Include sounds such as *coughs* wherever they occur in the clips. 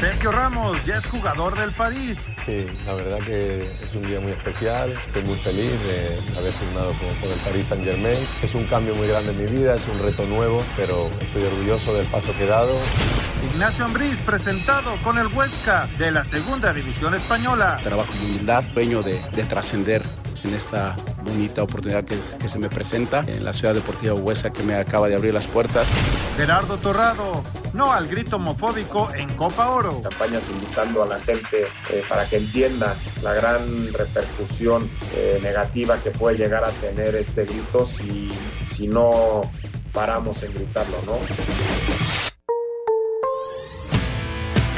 Sergio Ramos ya es jugador del París. Sí, la verdad que es un día muy especial. Estoy muy feliz de haber firmado con, el Paris Saint Germain. Es un cambio muy grande en mi vida, es un reto nuevo, pero estoy orgulloso del paso que he dado. Ignacio Ambriz presentado con el Huesca de la Segunda División Española. Trabajo con humildad, sueño de, de trascender en esta bonita oportunidad que, que, se me presenta en la Ciudad Deportiva Huesa que me acaba de abrir las puertas. Gerardo Torrado, no al grito homofóbico en Copa Oro. Campañas invitando a la gente eh, para que entienda la gran repercusión eh, negativa que puede llegar a tener este grito si, si no paramos en gritarlo, ¿no?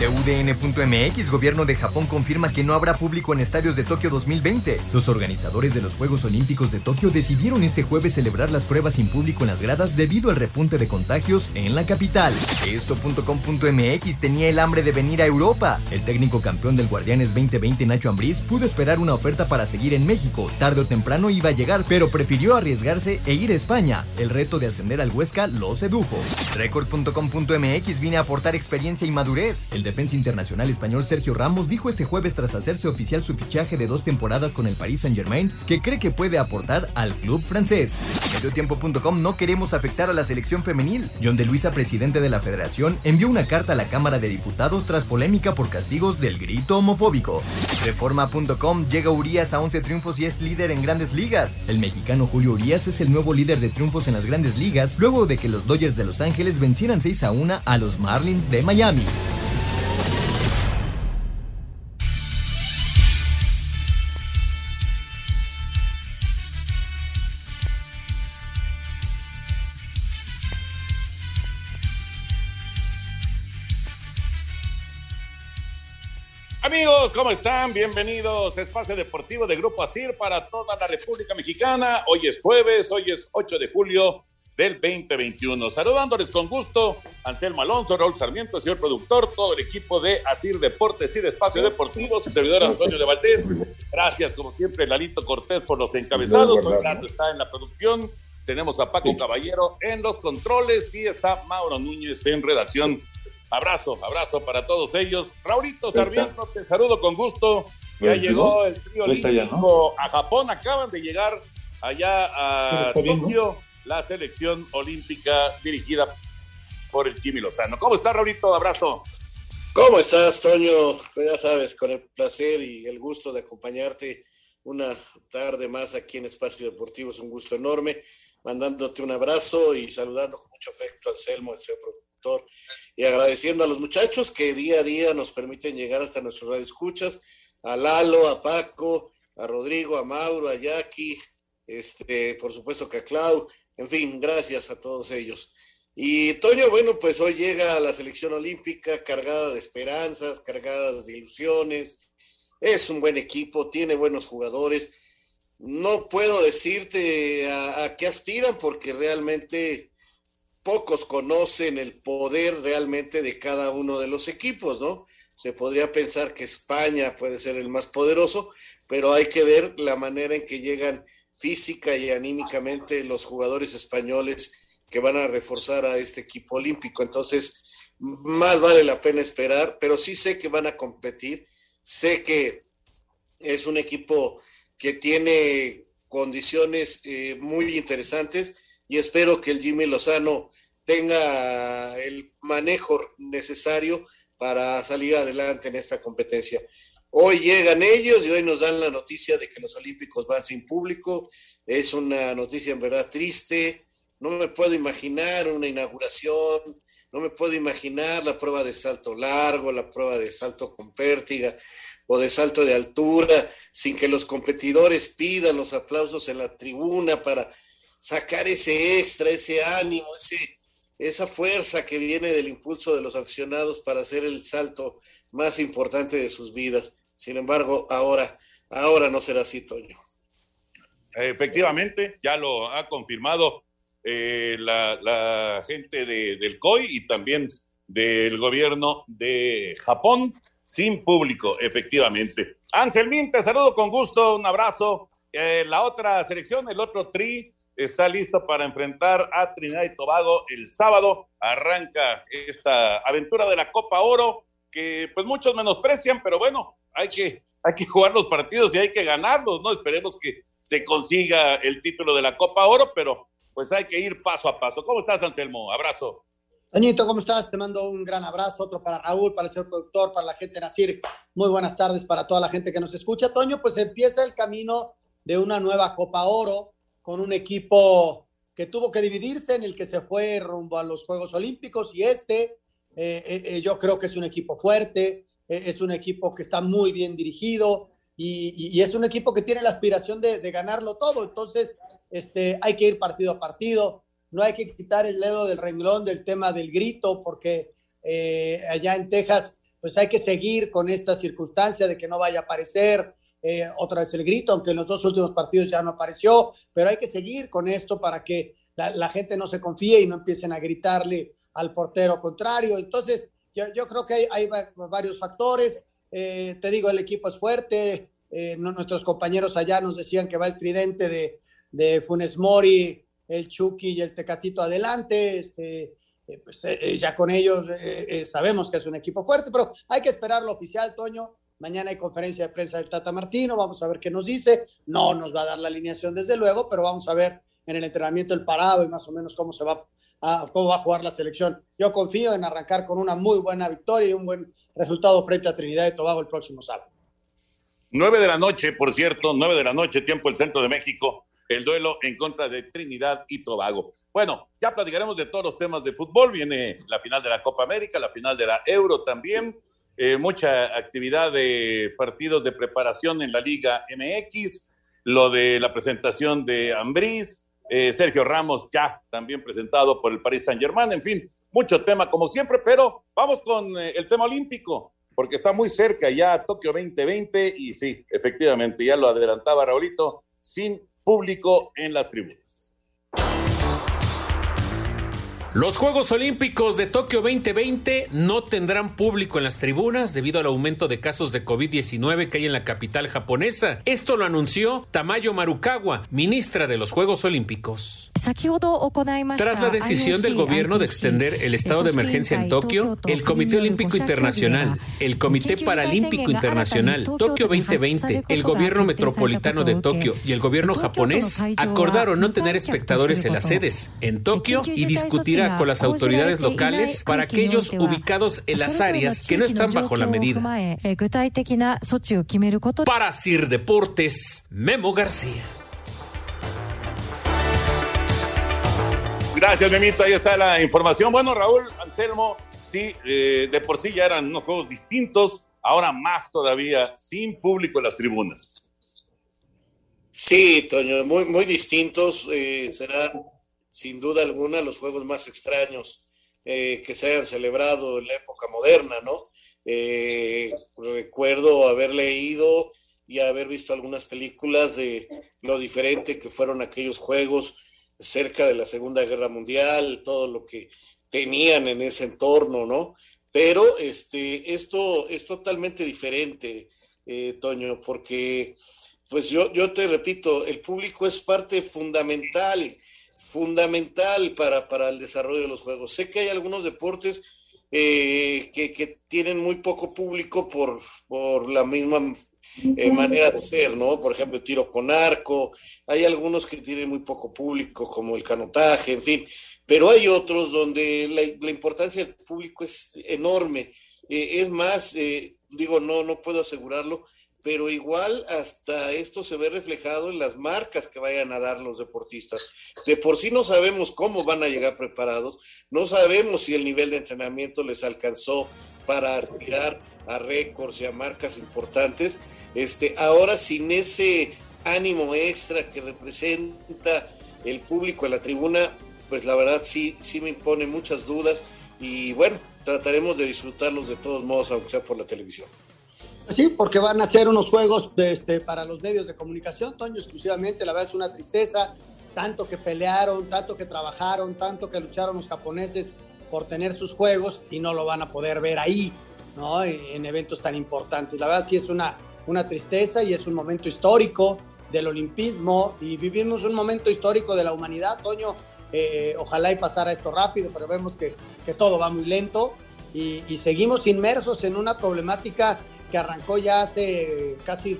UDN.mx, gobierno de Japón confirma que no habrá público en estadios de Tokio 2020. Los organizadores de los Juegos Olímpicos de Tokio decidieron este jueves celebrar las pruebas sin público en las gradas debido al repunte de contagios en la capital. Esto.com.mx tenía el hambre de venir a Europa. El técnico campeón del Guardianes 2020, Nacho Ambriz, pudo esperar una oferta para seguir en México. Tarde o temprano iba a llegar, pero prefirió arriesgarse e ir a España. El reto de ascender al Huesca lo sedujo. Record.com.mx viene a aportar experiencia y madurez. Defensa internacional español Sergio Ramos dijo este jueves tras hacerse oficial su fichaje de dos temporadas con el Paris Saint-Germain que cree que puede aportar al club francés. Mediotiempo.com no queremos afectar a la selección femenil. John de Luisa, presidente de la federación, envió una carta a la Cámara de Diputados tras polémica por castigos del grito homofóbico. Reforma.com llega Urias a 11 triunfos y es líder en grandes ligas. El mexicano Julio Urias es el nuevo líder de triunfos en las grandes ligas luego de que los Dodgers de Los Ángeles vencieran 6 a 1 a los Marlins de Miami. Amigos, ¿cómo están? Bienvenidos a Espacio Deportivo de Grupo ASIR para toda la República Mexicana. Hoy es jueves, hoy es 8 de julio del 2021. Saludándoles con gusto, Anselmo Alonso, Raúl Sarmiento, señor productor, todo el equipo de ASIR Deportes y de Espacio Deportivo, su servidor Antonio de Valdés. Gracias, como siempre, Lalito Cortés por los encabezados. Orlando está en la producción. Tenemos a Paco Caballero en los controles y está Mauro Núñez en redacción Abrazo, abrazo para todos ellos. Raulito Sarmiento, te saludo con gusto. Ya llegó el trío olímpico a Japón, acaban de llegar allá a Tokio la selección olímpica dirigida por el Jimmy Lozano. ¿Cómo está, Raulito? Abrazo. ¿Cómo estás, Toño? Pues ya sabes, con el placer y el gusto de acompañarte una tarde más aquí en Espacio Deportivo. Es un gusto enorme. Mandándote un abrazo y saludando con mucho afecto al Selmo, el señor productor, y agradeciendo a los muchachos que día a día nos permiten llegar hasta nuestros radioescuchas, a Lalo, a Paco, a Rodrigo, a Mauro, a Jackie, este, por supuesto que a Clau, en fin, gracias a todos ellos. Y Toño, bueno, pues hoy llega a la selección olímpica cargada de esperanzas, cargada de ilusiones. Es un buen equipo, tiene buenos jugadores. No puedo decirte a, a qué aspiran porque realmente pocos conocen el poder realmente de cada uno de los equipos, ¿no? Se podría pensar que España puede ser el más poderoso, pero hay que ver la manera en que llegan física y anímicamente los jugadores españoles que van a reforzar a este equipo olímpico. Entonces, más vale la pena esperar, pero sí sé que van a competir, sé que es un equipo que tiene condiciones eh, muy interesantes y espero que el Jimmy Lozano tenga el manejo necesario para salir adelante en esta competencia. Hoy llegan ellos y hoy nos dan la noticia de que los Olímpicos van sin público. Es una noticia en verdad triste. No me puedo imaginar una inauguración, no me puedo imaginar la prueba de salto largo, la prueba de salto con pértiga o de salto de altura, sin que los competidores pidan los aplausos en la tribuna para sacar ese extra, ese ánimo, ese, esa fuerza que viene del impulso de los aficionados para hacer el salto más importante de sus vidas. Sin embargo, ahora, ahora no será así, Toño. Efectivamente, ya lo ha confirmado eh, la, gente del COI y también del gobierno de Japón, sin público, efectivamente. Anselmín, te saludo con gusto, un abrazo. Eh, la otra selección, el otro tri, está listo para enfrentar a Trinidad y Tobago el sábado. Arranca esta aventura de la Copa Oro que pues muchos menosprecian, pero bueno, hay que, hay que jugar los partidos y hay que ganarlos, ¿no? Esperemos que se consiga el título de la Copa Oro, pero pues hay que ir paso a paso. ¿Cómo estás, Anselmo? Abrazo. Toñito, ¿cómo estás? Te mando un gran abrazo, otro para Raúl, para el señor productor, para la gente de Nacir. Muy buenas tardes para toda la gente que nos escucha. Toño, pues empieza el camino de una nueva Copa Oro con un equipo que tuvo que dividirse, en el que se fue rumbo a los Juegos Olímpicos y este, eh, eh, eh, yo creo que es un equipo fuerte, es un equipo que está muy bien dirigido y, es un equipo que tiene la aspiración de, ganarlo todo. Entonces, este, hay que ir partido a partido, no hay que quitar el dedo del renglón del tema del grito, porque allá en Texas, pues hay que seguir con esta circunstancia de que no vaya a aparecer, eh, otra vez el grito, aunque en los dos últimos partidos ya no apareció, pero hay que seguir con esto para que la, gente no se confíe y no empiecen a gritarle al portero contrario. Entonces, yo, creo que hay, varios factores. Eh, te digo, el equipo es fuerte. Eh, nuestros compañeros allá nos decían que va el tridente de, de Funes Mori, el Chucky y el Tecatito adelante. Este, pues ya con ellos sabemos que es un equipo fuerte, pero hay que esperar lo oficial, Toño. Mañana hay conferencia de prensa del Tata Martino, vamos a ver qué nos dice. No nos va a dar la alineación desde luego, pero vamos a ver en el entrenamiento el parado y más o menos cómo se va a, cómo va a jugar la selección. Yo confío en arrancar con una muy buena victoria y un buen resultado frente a Trinidad y Tobago el próximo sábado. Nueve de la noche, por cierto, nueve de la noche, tiempo el centro de México, el duelo en contra de Trinidad y Tobago. Bueno, ya platicaremos de todos los temas de fútbol. Viene la final de la Copa América, la final de la Euro también. Eh, mucha actividad de partidos de preparación en la Liga MX, lo de la presentación de Ambriz, eh, Sergio Ramos ya también presentado por el Paris Saint Germain, en fin, mucho tema como siempre, pero vamos con eh, el tema olímpico, porque está muy cerca ya Tokio 2020 y sí, efectivamente, ya lo adelantaba Raulito, sin público en las tribunas. Los Juegos Olímpicos de Tokio 2020 no tendrán público en las tribunas debido al aumento de casos de COVID-19 que hay en la capital japonesa. Esto lo anunció Tamayo Marukawa, ministra de los Juegos Olímpicos. Tras la decisión del gobierno de extender el estado de emergencia en Tokio, el Comité Olímpico Internacional, el Comité Paralímpico Internacional, Tokio 2020, el gobierno metropolitano de Tokio y el gobierno japonés acordaron no tener espectadores en las sedes en Tokio y con las autoridades locales para aquellos ubicados en las áreas que no están bajo la medida. Para Sir Deportes, Memo García. Gracias, Memito. Ahí está la información. Bueno, Raúl, Anselmo, sí, eh, de por sí ya eran unos juegos distintos, ahora más todavía, sin público en las tribunas. Sí, Toño, muy, muy distintos. Eh, serán sin duda alguna los juegos más extraños eh, que se hayan celebrado en la época moderna, ¿no? Eh, recuerdo haber leído y haber visto algunas películas de lo diferente que fueron aquellos juegos cerca de la Segunda Guerra Mundial, todo lo que tenían en ese entorno, ¿no? Pero este, esto es totalmente diferente, eh, Toño, porque, pues yo, yo te repito, el público es parte fundamental fundamental para, para el desarrollo de los juegos. Sé que hay algunos deportes eh, que, tienen muy poco público por, por la misma eh, manera de ser, ¿no? Por ejemplo, tiro con arco, hay algunos que tienen muy poco público, como el canotaje, en fin, pero hay otros donde la, importancia del público es enorme. Eh, es más, digo, no, no puedo asegurarlo, pero igual hasta esto se ve reflejado en las marcas que vayan a dar los deportistas. De por sí no sabemos cómo van a llegar preparados, no sabemos si el nivel de entrenamiento les alcanzó para aspirar a récords y a marcas importantes. Este, ahora sin ese ánimo extra que representa el público en la tribuna, pues la verdad sí, sí me impone muchas dudas y bueno, trataremos de disfrutarlos de todos modos, aunque sea por la televisión. Sí, porque van a ser unos juegos de este, para los medios de comunicación, Toño, exclusivamente. La verdad es una tristeza, tanto que pelearon, tanto que trabajaron, tanto que lucharon los japoneses por tener sus juegos y no lo van a poder ver ahí, ¿no? En eventos tan importantes. La verdad sí es una, una tristeza y es un momento histórico del olimpismo y vivimos un momento histórico de la humanidad, Toño. Eh, ojalá y pasara esto rápido, pero vemos que, que todo va muy lento y, y seguimos inmersos en una problemática que arrancó ya hace casi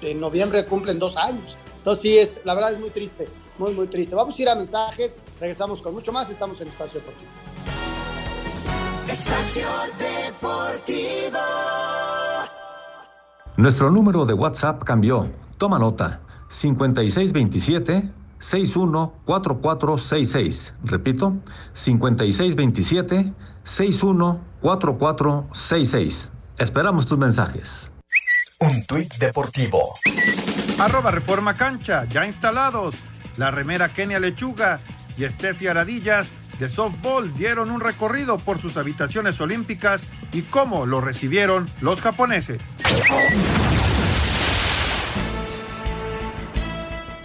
en noviembre, cumplen dos años. Entonces sí, es, la verdad es muy triste, muy, muy triste. Vamos a ir a mensajes, regresamos con mucho más, estamos en Espacio Deportivo. Espacio Deportivo. Nuestro número de WhatsApp cambió. Toma nota. 5627 614466. Repito, 5627 614466. Esperamos tus mensajes. Un tuit deportivo. Arroba Reforma Cancha, ya instalados. La remera Kenia Lechuga y Steffi Aradillas de softball dieron un recorrido por sus habitaciones olímpicas y cómo lo recibieron los japoneses.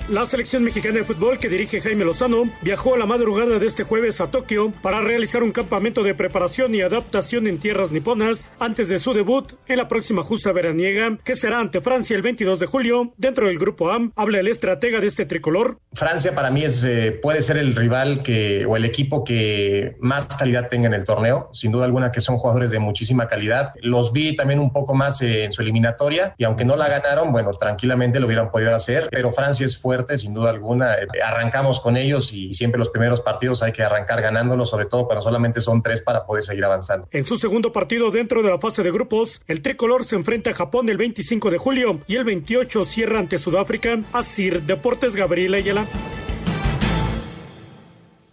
La selección mexicana de fútbol que dirige Jaime Lozano viajó a la madrugada de este jueves a Tokio para realizar un campamento de preparación y adaptación en tierras niponas antes de su debut en la próxima justa veraniega que será ante Francia el 22 de julio. Dentro del grupo AM habla el estratega de este tricolor. Francia para mí es, eh, puede ser el rival que, o el equipo que más calidad tenga en el torneo. Sin duda alguna que son jugadores de muchísima calidad. Los vi también un poco más eh, en su eliminatoria y aunque no la ganaron, bueno, tranquilamente lo hubieran podido hacer, pero Francia es fuerte sin duda alguna. Eh, arrancamos con ellos y siempre los primeros partidos hay que arrancar ganándolos, sobre todo cuando solamente son tres para poder seguir avanzando. En su segundo partido dentro de la fase de grupos, el tricolor se enfrenta a Japón el 25 de julio y el 28 cierra ante Sudáfrica. Así, Deportes Gabriel Ayala.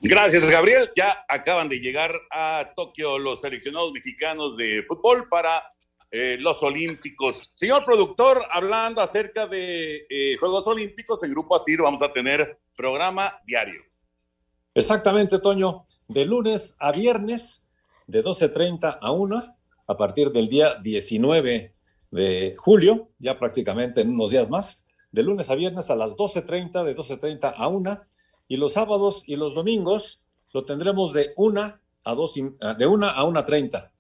Gracias, Gabriel. Ya acaban de llegar a Tokio los seleccionados mexicanos de fútbol para eh, los Olímpicos. Señor productor, hablando acerca de eh, Juegos Olímpicos, en Grupo Asir vamos a tener programa diario. Exactamente, Toño. De lunes a viernes, de 12.30 a 1, a partir del día 19 de julio, ya prácticamente en unos días más, de lunes a viernes a las 12.30, de 12.30 a 1, y los sábados y los domingos lo tendremos de 1 a 2, de 1 a 1.30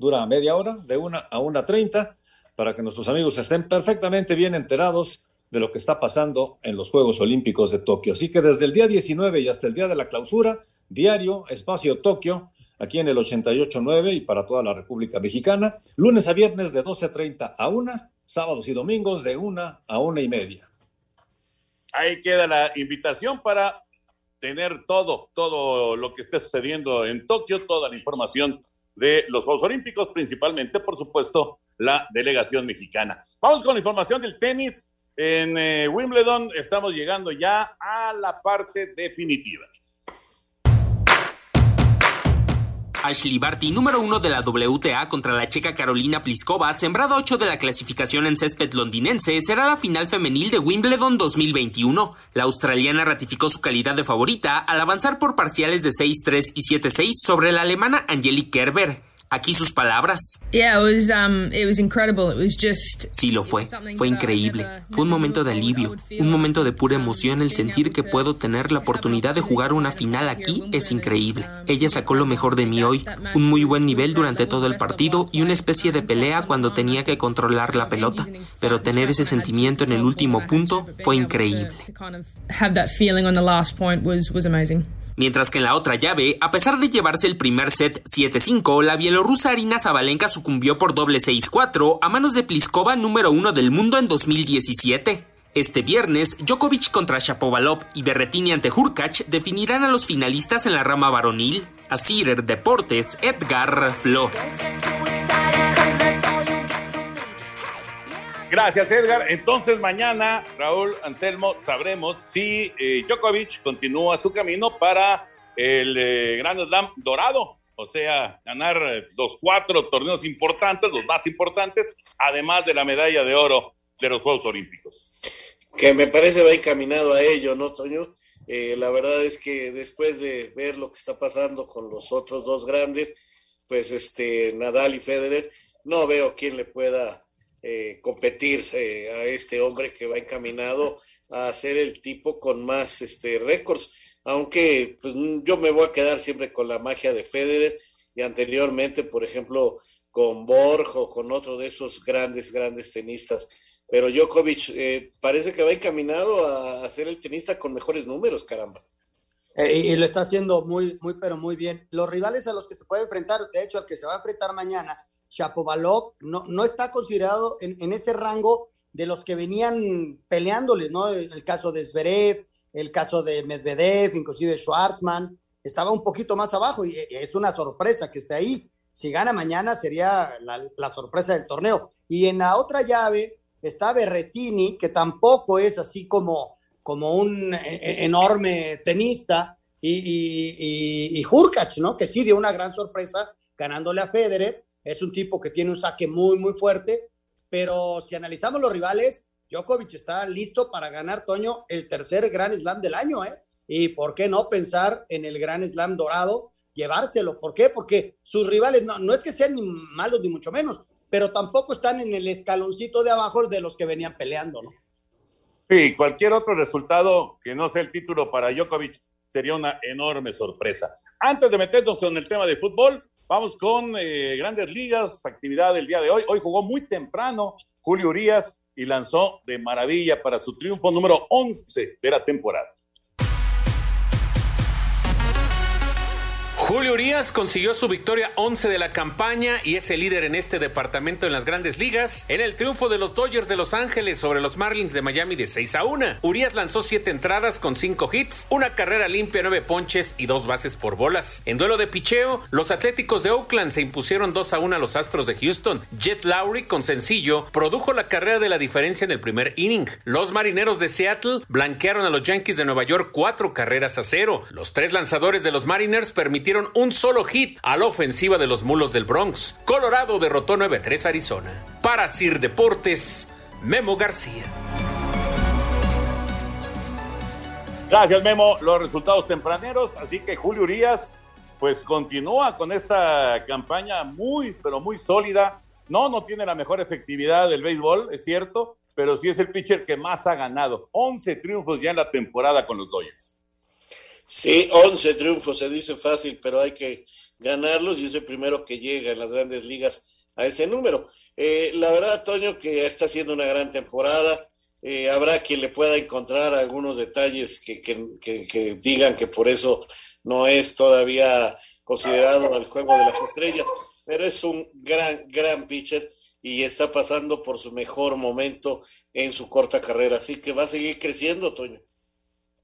dura media hora, de una a una treinta, para que nuestros amigos estén perfectamente bien enterados de lo que está pasando en los Juegos Olímpicos de Tokio. Así que desde el día 19 y hasta el día de la clausura, diario, espacio Tokio, aquí en el 88.9 y para toda la República Mexicana, lunes a viernes de 12.30 a una, sábados y domingos de una a una y media. Ahí queda la invitación para tener todo, todo lo que esté sucediendo en Tokio, toda la información de los Juegos Olímpicos, principalmente, por supuesto, la delegación mexicana. Vamos con la información del tenis. En eh, Wimbledon estamos llegando ya a la parte definitiva. Ashley Barty, número uno de la WTA contra la checa Carolina Pliskova, sembrada 8 de la clasificación en césped londinense, será la final femenil de Wimbledon 2021. La australiana ratificó su calidad de favorita al avanzar por parciales de 6-3 y 7-6 sobre la alemana Angelique Kerber. Aquí sus palabras. Um, sí, lo fue. Fue increíble. Fue un momento de alivio, un momento de pura emoción. El sentir que puedo tener la oportunidad de jugar una final aquí es increíble. Ella sacó lo mejor de mí hoy, un muy buen nivel durante todo el partido y una especie de pelea cuando tenía que controlar la pelota. Pero tener ese sentimiento en el último punto fue increíble. Mientras que en la otra llave, a pesar de llevarse el primer set 7-5, la bielorrusa Arina Zabalenka sucumbió por doble 6-4 a manos de Pliskova número uno del mundo en 2017. Este viernes, Djokovic contra Shapovalov y Berretini ante Hurkacz definirán a los finalistas en la rama varonil. Asir Deportes, Edgar Flores. Gracias, Edgar. Entonces, mañana, Raúl Anselmo, sabremos si eh, Djokovic continúa su camino para el eh, Gran Slam dorado. O sea, ganar eh, los cuatro torneos importantes, los más importantes, además de la medalla de oro de los Juegos Olímpicos. Que me parece va encaminado a ello, ¿no, Toño? Eh, la verdad es que después de ver lo que está pasando con los otros dos grandes, pues este Nadal y Federer, no veo quién le pueda eh, competir eh, a este hombre que va encaminado a ser el tipo con más este récords, aunque pues, yo me voy a quedar siempre con la magia de Federer y anteriormente, por ejemplo, con Borg o con otro de esos grandes, grandes tenistas pero Djokovic eh, parece que va encaminado a, ser el tenista con mejores números, caramba. Eh, y lo está haciendo muy, muy, pero muy bien. Los rivales a los que se puede enfrentar, de hecho, al que se va a enfrentar mañana, Shapovalov, no, no está considerado en, ese rango de los que venían peleándoles, ¿no? El caso de Zverev, el caso de Medvedev, inclusive Schwartzman, estaba un poquito más abajo y es una sorpresa que esté ahí. Si gana mañana sería la, la sorpresa del torneo. Y en la otra llave, está Berretini, que tampoco es así como, como un e, e, enorme tenista, y, y, y, ¿no? Que sí dio una gran sorpresa ganándole a Federer. Es un tipo que tiene un saque muy, muy fuerte, pero si analizamos los rivales, Djokovic está listo para ganar, Toño, el tercer Gran Slam del año, ¿eh? Y por qué no pensar en el Gran Slam dorado, llevárselo. ¿Por qué? Porque sus rivales no, no es que sean ni malos ni mucho menos, pero tampoco están en el escaloncito de abajo de los que venían peleando, ¿no? Sí, cualquier otro resultado que no sea el título para Djokovic sería una enorme sorpresa. Antes de meternos en el tema de fútbol, vamos con eh, grandes ligas, actividad del día de hoy. Hoy jugó muy temprano Julio Urias y lanzó de maravilla para su triunfo número 11 de la temporada. Julio Urias consiguió su victoria 11 de la campaña y es el líder en este departamento en las grandes ligas en el triunfo de los Dodgers de Los Ángeles sobre los Marlins de Miami de 6 a 1. Urias lanzó 7 entradas con 5 hits, una carrera limpia, 9 ponches y 2 bases por bolas. En duelo de picheo, los Atléticos de Oakland se impusieron 2 a 1 a los Astros de Houston. Jet Lowry con sencillo produjo la carrera de la diferencia en el primer inning. Los Marineros de Seattle blanquearon a los Yankees de Nueva York 4 carreras a 0. Los tres lanzadores de los Mariners permitieron un solo hit a la ofensiva de los Mulos del Bronx. Colorado derrotó 9-3 Arizona. Para Sir Deportes, Memo García. Gracias, Memo. Los resultados tempraneros, así que Julio Urias, pues continúa con esta campaña muy, pero muy sólida. No, no tiene la mejor efectividad del béisbol, es cierto, pero sí es el pitcher que más ha ganado. 11 triunfos ya en la temporada con los Dodgers. Sí, 11 triunfos, se dice fácil, pero hay que ganarlos y es el primero que llega en las grandes ligas a ese número. Eh, la verdad, Toño, que está haciendo una gran temporada. Eh, habrá quien le pueda encontrar algunos detalles que, que, digan que por eso no es todavía considerado el juego de las estrellas, pero es un gran, gran pitcher y está pasando por su mejor momento en su corta carrera. Así que va a seguir creciendo, Toño.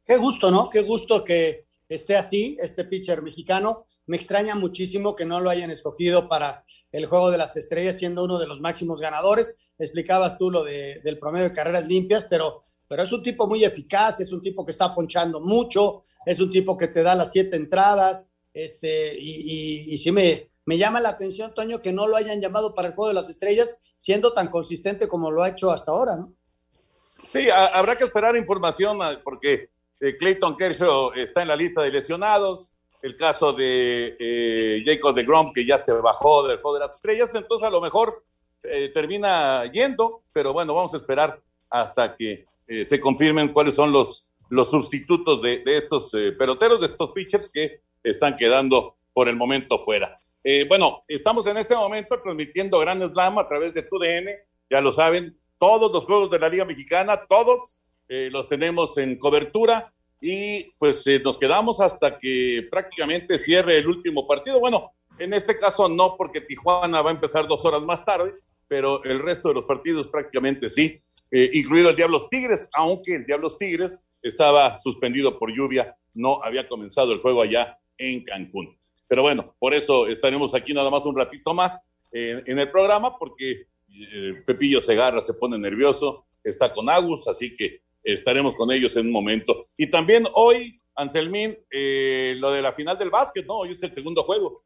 Qué gusto, ¿no? Qué gusto que esté así, este pitcher mexicano. Me extraña muchísimo que no lo hayan escogido para el juego de las estrellas, siendo uno de los máximos ganadores. Explicabas tú lo de, del promedio de carreras limpias, pero, pero es un tipo muy eficaz, es un tipo que está ponchando mucho, es un tipo que te da las siete entradas. Este, y, y, sí me, me llama la atención, Toño, que no lo hayan llamado para el juego de las estrellas, siendo tan consistente como lo ha hecho hasta ahora, ¿no? Sí, habrá que esperar información porque eh, Clayton Kershaw está en la lista de lesionados. El caso de eh, Jacob de Grom, que ya se bajó del juego de las estrellas. Entonces, a lo mejor eh, termina yendo, pero bueno, vamos a esperar hasta que se confirmen cuáles son los, los sustitutos de, estos peloteros, de estos pitchers que están quedando por el momento fuera. bueno, estamos en este momento transmitiendo Gran Slam a través de TUDN, ya lo saben, todos los juegos de la Liga Mexicana, todos eh, los tenemos en cobertura y pues eh, nos quedamos hasta que prácticamente cierre el último partido. Bueno, en este caso no, porque Tijuana va a empezar dos horas más tarde, pero el resto de los partidos prácticamente sí, eh, incluido el Diablos Tigres, aunque el Diablos Tigres estaba suspendido por lluvia, no había comenzado el juego allá en Cancún. Pero bueno, por eso estaremos aquí nada más un ratito más eh, en el programa, porque Pepillo Segarra se pone nervioso, está con Agus, así que estaremos con ellos en un momento. Y también hoy, Anselmín, lo de la final del básquet, ¿no? Hoy es el segundo juego.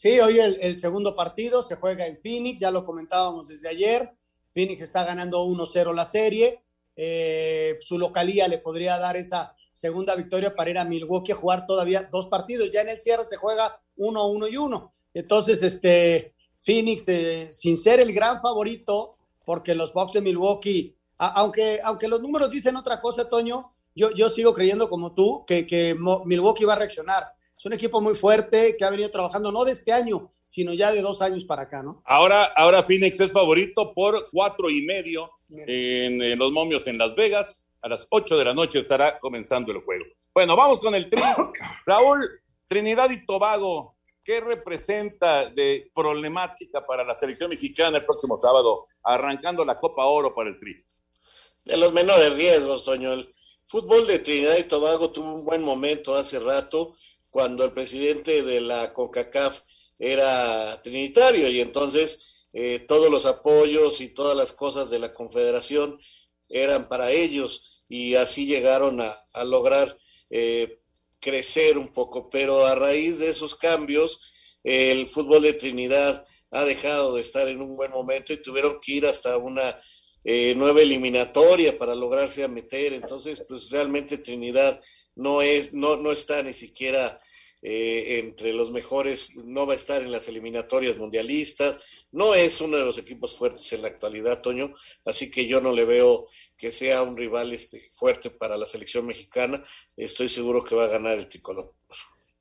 Sí, hoy el, segundo partido se juega en Phoenix, ya lo comentábamos desde ayer. Phoenix está ganando 1-0 la serie. Eh, su localía le podría dar esa segunda victoria para ir a Milwaukee a jugar todavía dos partidos. Ya en el cierre se juega 1-1 y 1. Entonces, este, Phoenix, eh, sin ser el gran favorito, porque los Bucks de Milwaukee, aunque, aunque los números dicen otra cosa, Toño, yo, yo sigo creyendo como tú que, que Milwaukee va a reaccionar es un equipo muy fuerte que ha venido trabajando no de este año, sino ya de dos años para acá, ¿no? Ahora, ahora Phoenix es favorito por cuatro y medio en, los momios en Las Vegas. A las ocho de la noche estará comenzando el juego. Bueno, vamos con el tri. *coughs* Raúl, Trinidad y Tobago, ¿qué representa de problemática para la selección mexicana el próximo sábado, arrancando la Copa Oro para el tri? De los menores riesgos, Toño. El fútbol de Trinidad y Tobago tuvo un buen momento hace rato cuando el presidente de la CONCACAF era trinitario y entonces eh, todos los apoyos y todas las cosas de la confederación eran para ellos y así llegaron a, lograr eh, crecer un poco. Pero a raíz de esos cambios, el fútbol de Trinidad ha dejado de estar en un buen momento y tuvieron que ir hasta una eh, nueva eliminatoria para lograrse a meter. Entonces, pues realmente Trinidad no, es, no, no está ni siquiera eh, entre los mejores, no va a estar en las eliminatorias mundialistas, no es uno de los equipos fuertes en la actualidad, Toño, así que yo no le veo que sea un rival este, fuerte para la selección mexicana, estoy seguro que va a ganar el tricolor.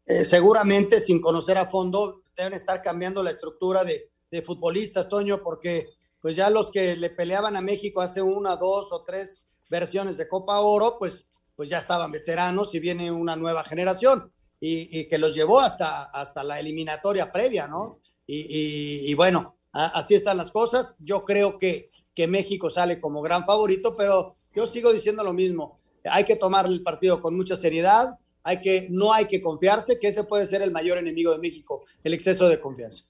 Eh, seguramente, sin conocer a fondo, deben estar cambiando la estructura de, de futbolistas, Toño, porque pues ya los que le peleaban a México hace una, dos o tres versiones de Copa Oro, pues pues ya estaban veteranos y viene una nueva generación y, que los llevó hasta, hasta la eliminatoria previa, ¿no? Y, bueno, así están las cosas. Yo creo que, que México sale como gran favorito, pero yo sigo diciendo lo mismo. Hay que tomar el partido con mucha seriedad, hay que, no hay que confiarse, que ese puede ser el mayor enemigo de México, el exceso de confianza.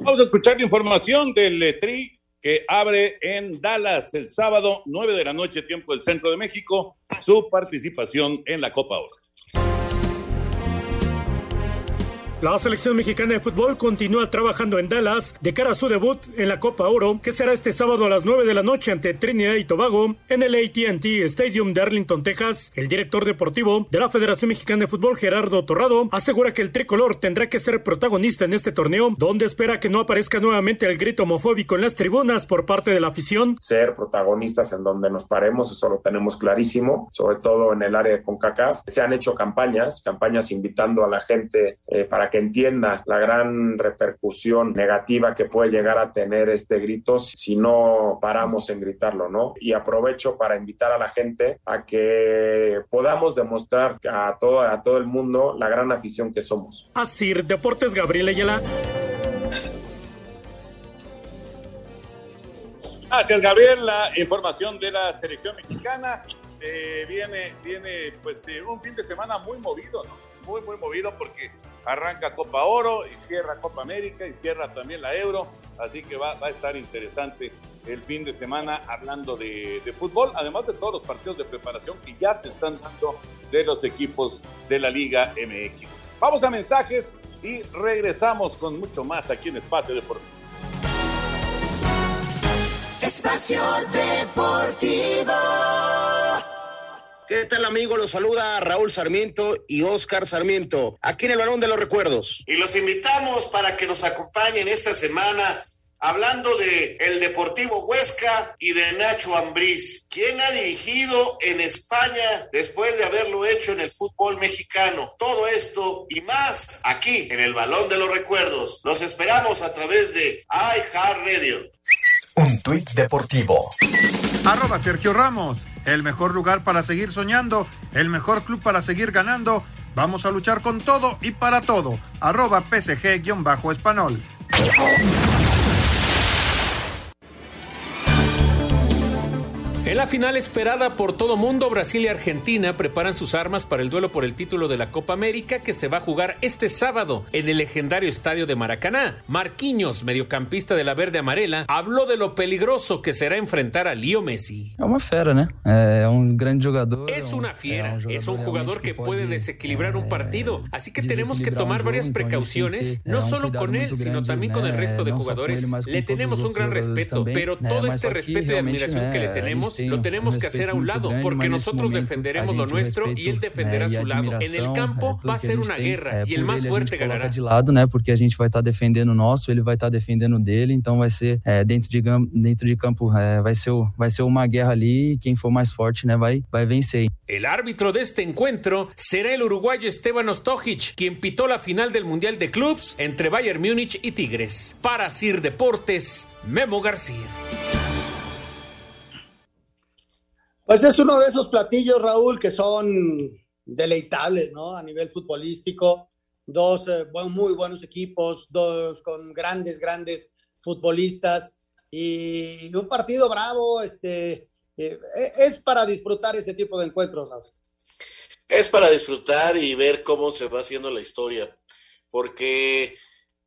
Vamos a escuchar la información del Tri que abre en Dallas el sábado, 9 de la noche, tiempo del centro de México, su participación en la Copa Oro. La selección mexicana de fútbol continúa trabajando en Dallas de cara a su debut en la Copa Oro, que será este sábado a las 9 de la noche ante Trinidad y Tobago en el ATT Stadium de Arlington, Texas. El director deportivo de la Federación Mexicana de Fútbol, Gerardo Torrado, asegura que el tricolor tendrá que ser protagonista en este torneo, donde espera que no aparezca nuevamente el grito homofóbico en las tribunas por parte de la afición. Ser protagonistas en donde nos paremos, eso lo tenemos clarísimo, sobre todo en el área de CONCACAF. Se han hecho campañas, campañas invitando a la gente eh, para que que entienda la gran repercusión negativa que puede llegar a tener este grito si no paramos en gritarlo, ¿no? Y aprovecho para invitar a la gente a que podamos demostrar a todo, a todo el mundo la gran afición que somos. Así, Deportes Gabriel Ayala. Gracias, Gabriel. La información de la selección mexicana eh, viene, viene, pues, eh, un fin de semana muy movido, ¿no? muy, muy movido porque arranca Copa Oro y cierra Copa América y cierra también la Euro. Así que va, a estar interesante el fin de semana hablando de, fútbol, además de todos los partidos de preparación que ya se están dando de los equipos de la Liga MX. Vamos a mensajes y regresamos con mucho más aquí en Espacio Deportivo. Espacio Deportivo. ¿Qué tal amigo? Los saluda Raúl Sarmiento y Oscar Sarmiento, aquí en el Balón de los Recuerdos. Y los invitamos para que nos acompañen esta semana hablando de el Deportivo Huesca y de Nacho Ambriz, quien ha dirigido en España después de haberlo hecho en el fútbol mexicano. Todo esto y más aquí en el Balón de los Recuerdos. Los esperamos a través de iHeartRadio. Un tuit deportivo Arroba Sergio Ramos, el mejor lugar para seguir soñando, el mejor club para seguir ganando. Vamos a luchar con todo y para todo. Arroba PSG-Español. En la final esperada por todo mundo, Brasil y Argentina preparan sus armas para el duelo por el título de la Copa América que se va a jugar este sábado en el legendario estadio de Maracaná. Marquinhos, mediocampista de la verde amarela, habló de lo peligroso que será enfrentar a Leo Messi. Es una fiera, ¿no? Es un gran jugador. Es una fiera, es un jugador que puede desequilibrar un partido, así que tenemos que tomar varias precauciones, no solo con él, sino también con el resto de jugadores. Le tenemos un gran respeto, pero todo este respeto y admiración que le tenemos lo tenemos que hacer a un lado, porque nosotros defenderemos lo nuestro y él defenderá su lado. En el campo va a ser una guerra y el más fuerte ganará. de lado, né? Porque a gente vai estar defendendo o nosso, ele vai estar defendendo dele, então vai ser dentro de dentro de campo vai ser vai ser uma guerra ali e quem for mais forte, né, vai vai vencer. El árbitro de este encuentro será el uruguayo Esteban Ostojic, quien pitó la final del Mundial de Clubs entre Bayern Múnich y Tigres. Para Sir Deportes, Memo García. Pues es uno de esos platillos, Raúl, que son deleitables, ¿no? A nivel futbolístico. Dos eh, muy buenos equipos, dos con grandes, grandes futbolistas y un partido bravo. Este, eh, es para disfrutar ese tipo de encuentros, Raúl. Es para disfrutar y ver cómo se va haciendo la historia, porque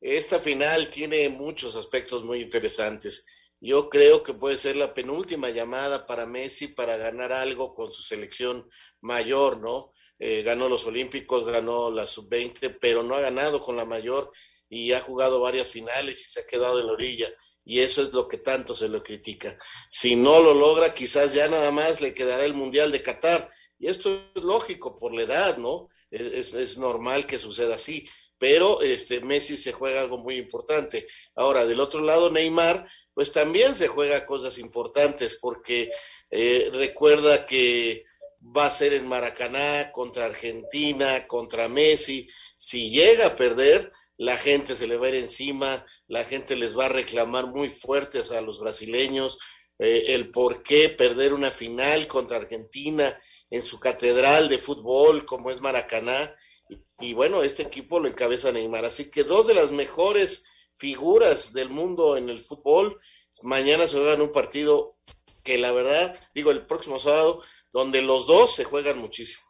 esta final tiene muchos aspectos muy interesantes. Yo creo que puede ser la penúltima llamada para Messi para ganar algo con su selección mayor, ¿no? Eh, ganó los Olímpicos, ganó la sub-20, pero no ha ganado con la mayor y ha jugado varias finales y se ha quedado en la orilla. Y eso es lo que tanto se lo critica. Si no lo logra, quizás ya nada más le quedará el Mundial de Qatar. Y esto es lógico por la edad, ¿no? Es, es normal que suceda así. Pero este, Messi se juega algo muy importante. Ahora, del otro lado, Neymar pues también se juega cosas importantes porque eh, recuerda que va a ser en Maracaná contra Argentina, contra Messi. Si llega a perder, la gente se le va a ir encima, la gente les va a reclamar muy fuertes a los brasileños eh, el por qué perder una final contra Argentina en su catedral de fútbol como es Maracaná. Y, y bueno, este equipo lo encabeza Neymar. Así que dos de las mejores figuras del mundo en el fútbol. Mañana se juegan un partido que la verdad, digo, el próximo sábado, donde los dos se juegan muchísimo.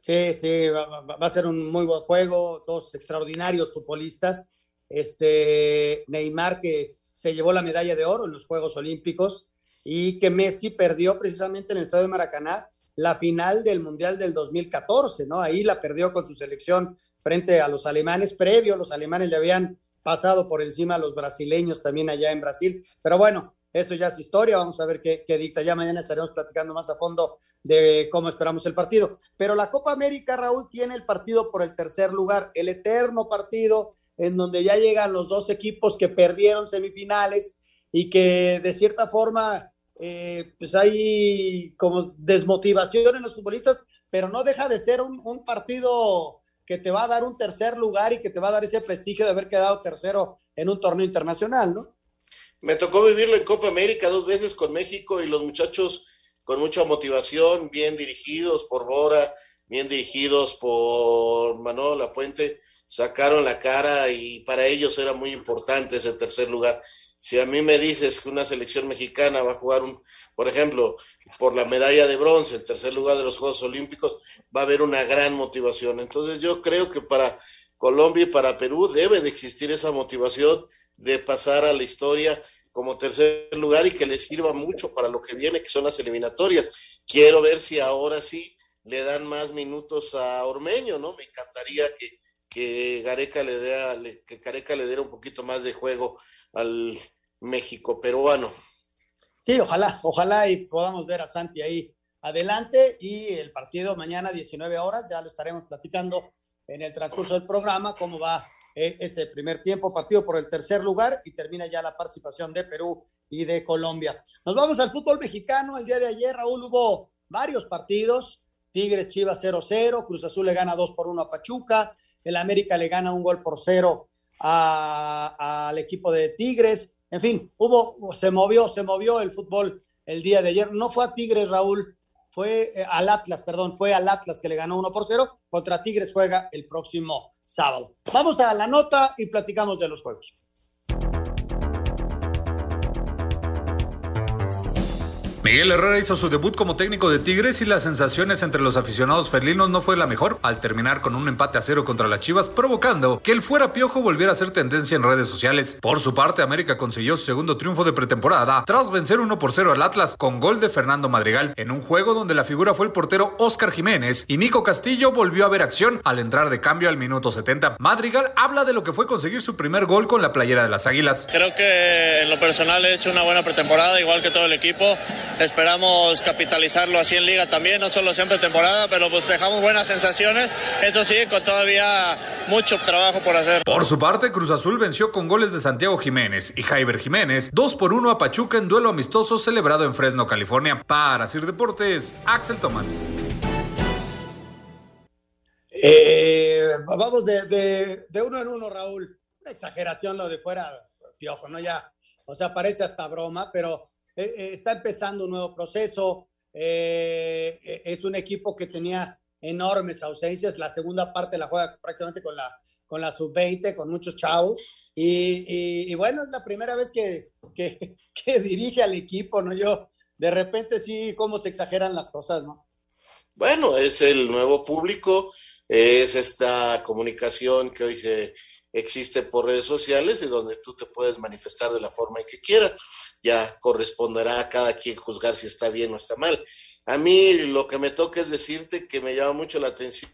Sí, sí, va, va, a ser un muy buen juego, dos extraordinarios futbolistas. Este Neymar que se llevó la medalla de oro en los Juegos Olímpicos y que Messi perdió precisamente en el Estadio de Maracaná la final del Mundial del 2014, ¿no? Ahí la perdió con su selección frente a los alemanes, previo los alemanes le habían pasado por encima a los brasileños también allá en Brasil. Pero bueno, eso ya es historia, vamos a ver qué, qué, dicta. Ya mañana estaremos platicando más a fondo de cómo esperamos el partido. Pero la Copa América, Raúl, tiene el partido por el tercer lugar, el eterno partido en donde ya llegan los dos equipos que perdieron semifinales y que de cierta forma, eh, pues hay como desmotivación en los futbolistas, pero no deja de ser un, un partido que te va a dar un tercer lugar y que te va a dar ese prestigio de haber quedado tercero en un torneo internacional, ¿no? Me tocó vivirlo en Copa América dos veces con México y los muchachos con mucha motivación, bien dirigidos por Bora, bien dirigidos por Manolo Lapuente, sacaron la cara y para ellos era muy importante ese tercer lugar. Si a mí me dices que una selección mexicana va a jugar, un, por ejemplo, por la medalla de bronce, el tercer lugar de los Juegos Olímpicos, va a haber una gran motivación. Entonces yo creo que para Colombia y para Perú debe de existir esa motivación de pasar a la historia como tercer lugar y que les sirva mucho para lo que viene, que son las eliminatorias. Quiero ver si ahora sí le dan más minutos a Ormeño, ¿no? Me encantaría que, que Gareca le dé que Gareca le diera un poquito más de juego al México peruano. Sí, ojalá, ojalá y podamos ver a Santi ahí adelante y el partido mañana 19 horas, ya lo estaremos platicando en el transcurso del programa, cómo va eh, ese primer tiempo, partido por el tercer lugar y termina ya la participación de Perú y de Colombia. Nos vamos al fútbol mexicano, el día de ayer, Raúl, hubo varios partidos, Tigres Chivas 0-0, Cruz Azul le gana 2 por 1 a Pachuca, el América le gana un gol por cero al equipo de Tigres, en fin, hubo, se movió, se movió el fútbol el día de ayer. No fue a Tigres, Raúl, fue eh, al Atlas, perdón, fue al Atlas que le ganó 1 por 0. Contra Tigres juega el próximo sábado. Vamos a la nota y platicamos de los juegos. Miguel Herrera hizo su debut como técnico de Tigres y las sensaciones entre los aficionados felinos no fue la mejor al terminar con un empate a cero contra las Chivas, provocando que el fuera piojo volviera a ser tendencia en redes sociales. Por su parte, América consiguió su segundo triunfo de pretemporada tras vencer 1 por 0 al Atlas con gol de Fernando Madrigal en un juego donde la figura fue el portero Oscar Jiménez y Nico Castillo volvió a ver acción al entrar de cambio al minuto 70. Madrigal habla de lo que fue conseguir su primer gol con la playera de las Águilas. Creo que en lo personal he hecho una buena pretemporada, igual que todo el equipo. Esperamos capitalizarlo así en liga también, no solo siempre temporada, pero pues dejamos buenas sensaciones. Eso sí, con todavía mucho trabajo por hacer. Por su parte, Cruz Azul venció con goles de Santiago Jiménez y Jaiber Jiménez, 2 por 1 a Pachuca en duelo amistoso celebrado en Fresno, California. Para Sir Deportes, Axel Tomán. Eh, vamos de, de, de, uno en uno, Raúl. Una exageración lo de fuera, piojo, ¿no? Ya, o sea, parece hasta broma, pero eh, eh, está empezando un nuevo proceso. Eh, es un equipo que tenía enormes ausencias. La segunda parte la juega prácticamente con la, con la sub-20, con muchos chavos. Y, bueno, es la primera vez que, que, *laughs* que, dirige al equipo, ¿no? Yo, de repente sí, cómo se exageran las cosas, ¿no? Bueno, es el nuevo público, es esta comunicación que hoy se existe por redes sociales y donde tú te puedes manifestar de la forma en que quieras. Ya corresponderá a cada quien juzgar si está bien o está mal. A mí lo que me toca es decirte que me llama mucho la atención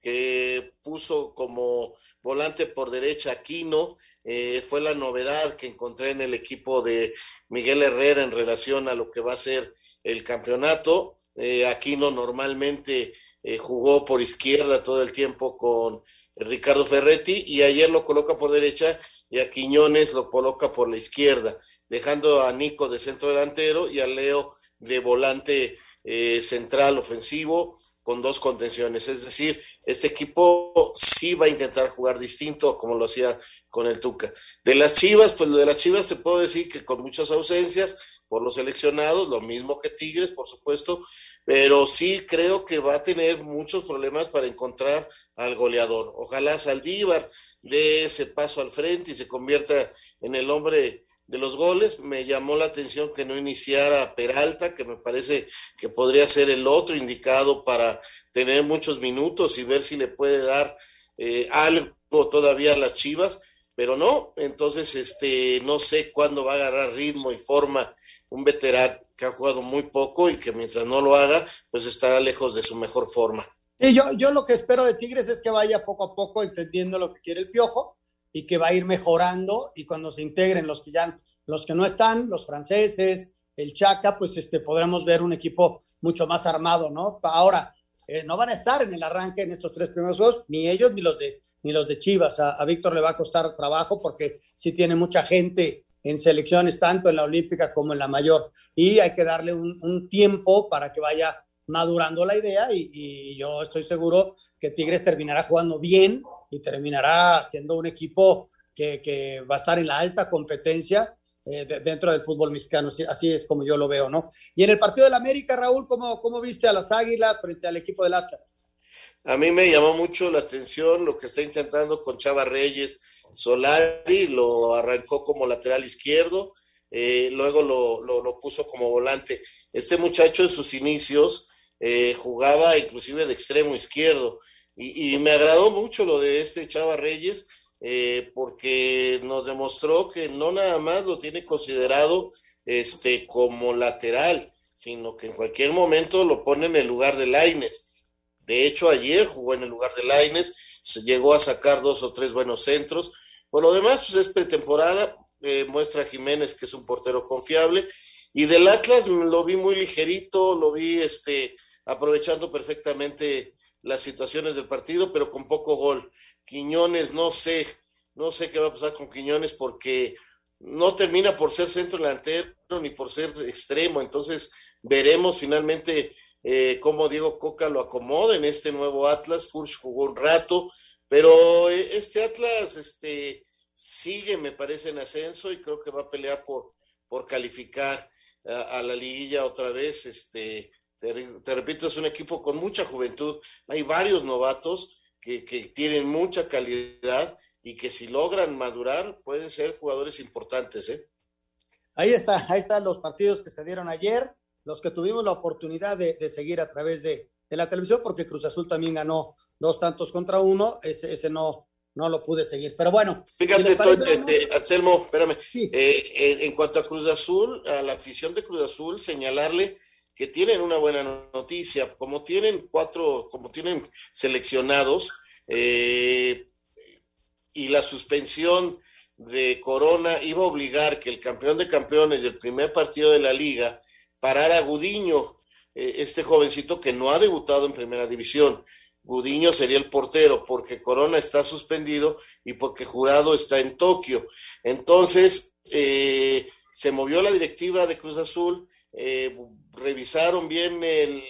que puso como volante por derecha Aquino, eh, fue la novedad que encontré en el equipo de Miguel Herrera en relación a lo que va a ser el campeonato. Eh, Aquino normalmente eh, jugó por izquierda todo el tiempo con Ricardo Ferretti y ayer lo coloca por derecha y a Quiñones lo coloca por la izquierda, dejando a Nico de centro delantero y a Leo de volante eh, central ofensivo con dos contenciones. Es decir, este equipo sí va a intentar jugar distinto como lo hacía con el Tuca. De las Chivas, pues lo de las Chivas te puedo decir que con muchas ausencias por los seleccionados, lo mismo que Tigres, por supuesto, pero sí creo que va a tener muchos problemas para encontrar al goleador. Ojalá Saldívar dé ese paso al frente y se convierta en el hombre de los goles. Me llamó la atención que no iniciara Peralta, que me parece que podría ser el otro indicado para tener muchos minutos y ver si le puede dar eh, algo todavía a las Chivas, pero no, entonces este no sé cuándo va a agarrar ritmo y forma un veterano que ha jugado muy poco y que mientras no lo haga, pues estará lejos de su mejor forma. Y yo, yo lo que espero de Tigres es que vaya poco a poco entendiendo lo que quiere el piojo y que va a ir mejorando y cuando se integren los que ya, los que no están, los franceses, el Chaca, pues este, podremos ver un equipo mucho más armado, ¿no? Ahora, eh, no van a estar en el arranque en estos tres primeros juegos, ni ellos ni los de, ni los de Chivas. A, a Víctor le va a costar trabajo porque sí tiene mucha gente en selecciones, tanto en la olímpica como en la mayor, y hay que darle un, un tiempo para que vaya madurando la idea y, yo estoy seguro que Tigres terminará jugando bien y terminará siendo un equipo que, va a estar en la alta competencia eh, de, dentro del fútbol mexicano, así, es como yo lo veo, ¿no? Y en el partido del América, Raúl, ¿cómo, cómo viste a las Águilas frente al equipo del Atlas? A mí me llamó mucho la atención lo que está intentando con Chava Reyes. Solari lo arrancó como lateral izquierdo, eh, luego lo, lo, puso como volante. Este muchacho en sus inicios eh, jugaba inclusive de extremo izquierdo y, me agradó mucho lo de este Chava Reyes eh, porque nos demostró que no nada más lo tiene considerado este, como lateral, sino que en cualquier momento lo pone en el lugar de Laines. De hecho, ayer jugó en el lugar de Laines, se llegó a sacar dos o tres buenos centros. Por lo demás, pues es pretemporada, eh, muestra Jiménez que es un portero confiable. Y del Atlas lo vi muy ligerito, lo vi este, aprovechando perfectamente las situaciones del partido, pero con poco gol. Quiñones, no sé, no sé qué va a pasar con Quiñones porque no termina por ser centro delantero ni por ser extremo. Entonces veremos finalmente eh, cómo Diego Coca lo acomoda en este nuevo Atlas. Furch jugó un rato, pero eh, este Atlas este, sigue, me parece, en ascenso y creo que va a pelear por, por calificar. a, a la liguilla otra vez. Este, te, te, repito, es un equipo con mucha juventud. Hay varios novatos que, que tienen mucha calidad y que si logran madurar pueden ser jugadores importantes. ¿eh? Ahí está, ahí están los partidos que se dieron ayer, los que tuvimos la oportunidad de, de seguir a través de, de, la televisión, porque Cruz Azul también ganó dos tantos contra uno, ese, ese no, no lo pude seguir. Pero bueno. Fíjate, si este, no... Anselmo, espérame. Sí. Eh, en, en, cuanto a Cruz Azul, a la afición de Cruz Azul, señalarle que tienen una buena noticia, como tienen cuatro, como tienen seleccionados, eh, y la suspensión de Corona iba a obligar que el campeón de campeones del primer partido de la liga parara a Gudiño, eh, este jovencito que no ha debutado en primera división. Gudiño sería el portero porque Corona está suspendido y porque Jurado está en Tokio. Entonces, eh, se movió la directiva de Cruz Azul, eh, revisaron bien el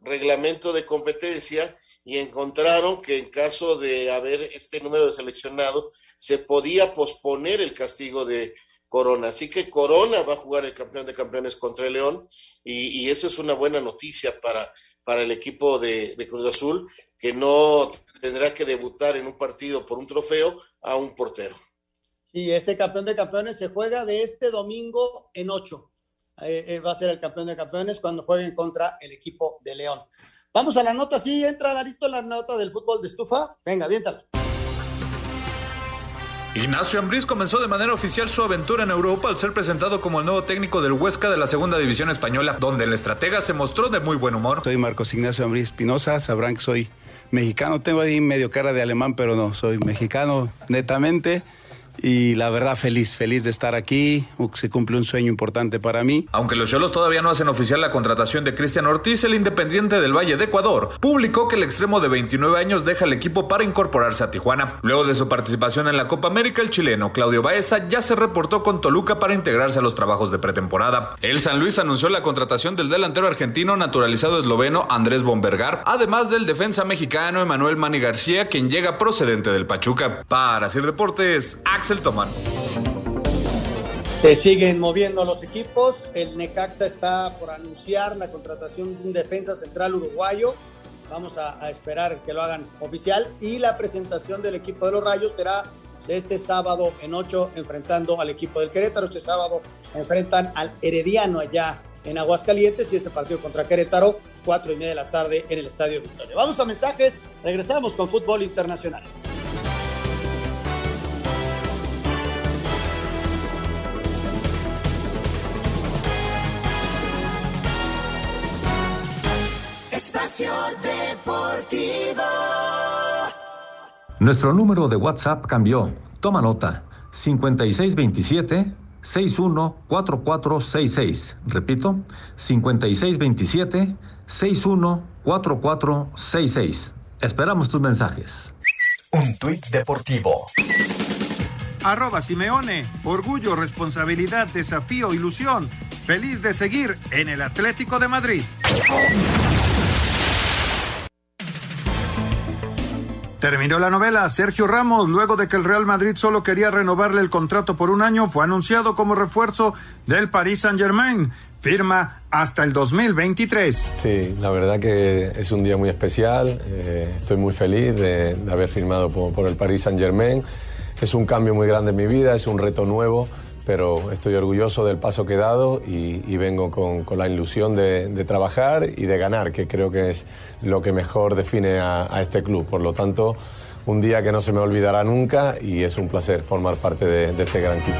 reglamento de competencia y encontraron que en caso de haber este número de seleccionados, se podía posponer el castigo de Corona. Así que Corona va a jugar el campeón de campeones contra el León y, eso es una buena noticia para, para el equipo de, de, Cruz Azul, que no tendrá que debutar en un partido por un trofeo a un portero. Sí, este campeón de campeones se juega de este domingo en ocho. Eh, va a ser el campeón de campeones cuando jueguen contra el equipo de León. Vamos a la nota, sí, entra Larito la nota del fútbol de estufa. Venga, aviéntala. Ignacio Ambriz comenzó de manera oficial su aventura en Europa al ser presentado como el nuevo técnico del Huesca de la Segunda División Española, donde el estratega se mostró de muy buen humor. Soy Marcos Ignacio Ambriz Espinosa, sabrán que soy mexicano, tengo ahí medio cara de alemán, pero no, soy mexicano netamente y la verdad feliz, feliz de estar aquí. Se cumple un sueño importante para mí. Aunque los Cholos todavía no hacen oficial la contratación de Cristian Ortiz, el Independiente del Valle de Ecuador publicó que el extremo de 29 años deja el equipo para incorporarse a Tijuana. Luego de su participación en la Copa América, el chileno Claudio Baeza ya se reportó con Toluca para integrarse a los trabajos de pretemporada. El San Luis anunció la contratación del delantero argentino naturalizado esloveno Andrés Bombergar, además del defensa mexicano Emanuel Mani García, quien llega procedente del Pachuca. Para Sir Deportes, Axel Tomán. Se siguen moviendo los equipos. El Necaxa está por anunciar la contratación de un defensa central uruguayo. Vamos a, a, esperar que lo hagan oficial. Y la presentación del equipo de los Rayos será de este sábado en 8, enfrentando al equipo del Querétaro. Este sábado enfrentan al Herediano allá en Aguascalientes y ese partido contra Querétaro, 4 y media de la tarde en el Estadio Victoria. Vamos a mensajes. Regresamos con fútbol internacional. Espacio Deportivo. Nuestro número de WhatsApp cambió. Toma nota. 5627 614466. Repito, 5627 614466. Esperamos tus mensajes. Un tuit deportivo. Arroba Simeone. Orgullo, responsabilidad, desafío, ilusión. Feliz de seguir en el Atlético de Madrid. Terminó la novela. Sergio Ramos, luego de que el Real Madrid solo quería renovarle el contrato por un año, fue anunciado como refuerzo del Paris Saint Germain. Firma hasta el 2023. Sí, la verdad que es un día muy especial. Eh, estoy muy feliz de, haber firmado por, por, el Paris Saint Germain. Es un cambio muy grande en mi vida, es un reto nuevo, pero estoy orgulloso del paso que he dado y, vengo con, la ilusión de, trabajar y de ganar, que creo que es lo que mejor define a, este club. Por lo tanto, un día que no se me olvidará nunca y es un placer formar parte de, este gran equipo.